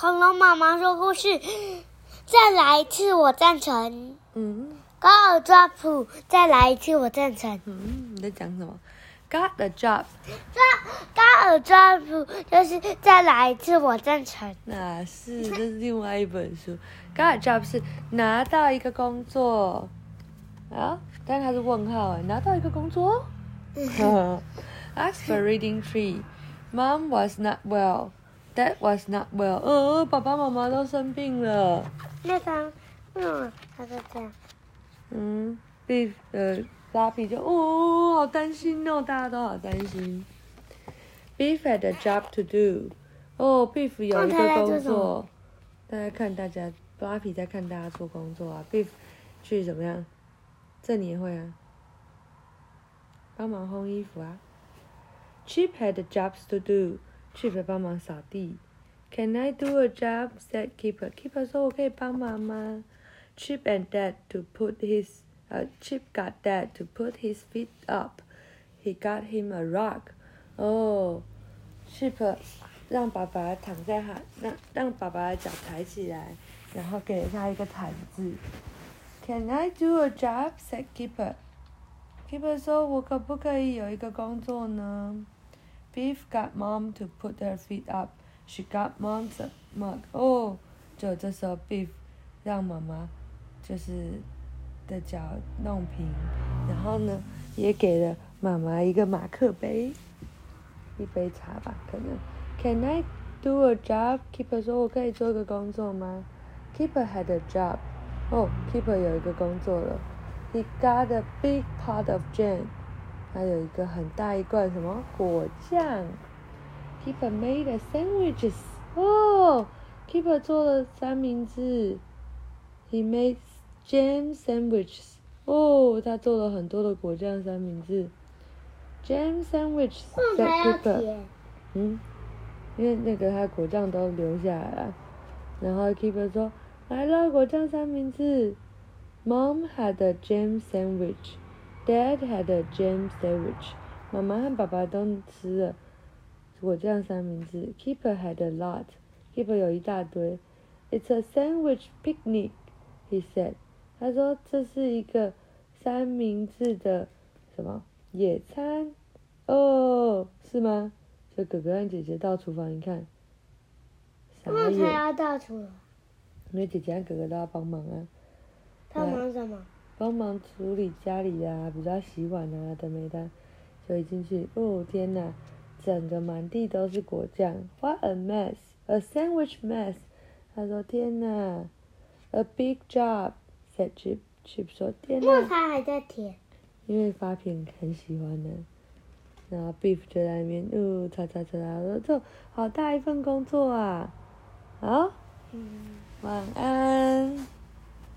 恐龙妈妈说故事，再来一次，我赞成。嗯高尔抓普，再来一次，我赞成。嗯，你在讲什么？Got the job？这高尔抓普就是再来一次，我赞成。那是这是另外一本书。Got a job 是拿到一个工作啊，但它是问号哎，拿到一个工作。Ask for reading tree. Mom was not well. Dad was not well. 哦，爸爸妈妈都生病了。那张，嗯，他是这样。嗯，Beef 呃，拉比就哦，好担心哦，大家都好担心。Beef had a job to do。哦，Beef 有一个工作，大家看大家，拉比在看大家做工作啊。Beef 去怎么样？这你也会啊？帮忙烘衣服啊。Chip had jobs to do。Chip 帮忙扫地。Can I do a job? said Keeper. Keeper 说：“我可以帮忙吗？” Chip and Dad to put his uh, Chip got Dad to put his feet up. He got him a rug. 哦、oh,，Chip 让爸爸躺在他让让爸爸的脚抬起来，然后给了他一个毯子。Can I do a job? said Keeper. Keeper 说：“我可不可以有一个工作呢？” Beef got Mom to put her feet up. She got Mom's mug. 哦，就这时候 Beef 让妈妈就是的脚弄平，然后呢，也给了妈妈一个马克杯，一杯茶吧，可能。Can I do a job? Keeper 说：“我可以做个工作吗？”Keeper had a job. 哦，Keeper 有一个工作了。He got a big pot of jam. 他有一个很大一罐什么果酱。Keeper made a sandwiches. 哦，Keeper 做了三明治。He made jam sandwiches. 哦，他做了很多的果酱三明治。Jam sandwiches. 为什么要 Keeper. 甜？嗯，因为那个他果酱都留下来了。然后 Keeper 说：“来了，果酱三明治。” Mom had a jam sandwich. Dad had a jam sandwich. 妈妈和爸爸都吃了果酱三明治。Keeper had a lot. Keeper 有一大堆。It's a sandwich picnic, he said. 他说这是一个三明治的什么野餐？哦，是吗？所以哥哥和姐姐到厨房一看，傻为什么眼，要到处？因为姐姐和哥哥都要帮忙啊。他忙什么？帮忙处理家里啊，比如说洗碗啊等没的，所以进去，哦天哪，整个满地都是果酱，What a mess, a sandwich mess。他说天哪，a big job, said Chip。Chip 说天哪，为啥还在舔？因为发品很喜欢呢。然后 Beef 就在那边，哦，擦擦擦擦，说这好大一份工作啊，好，晚安。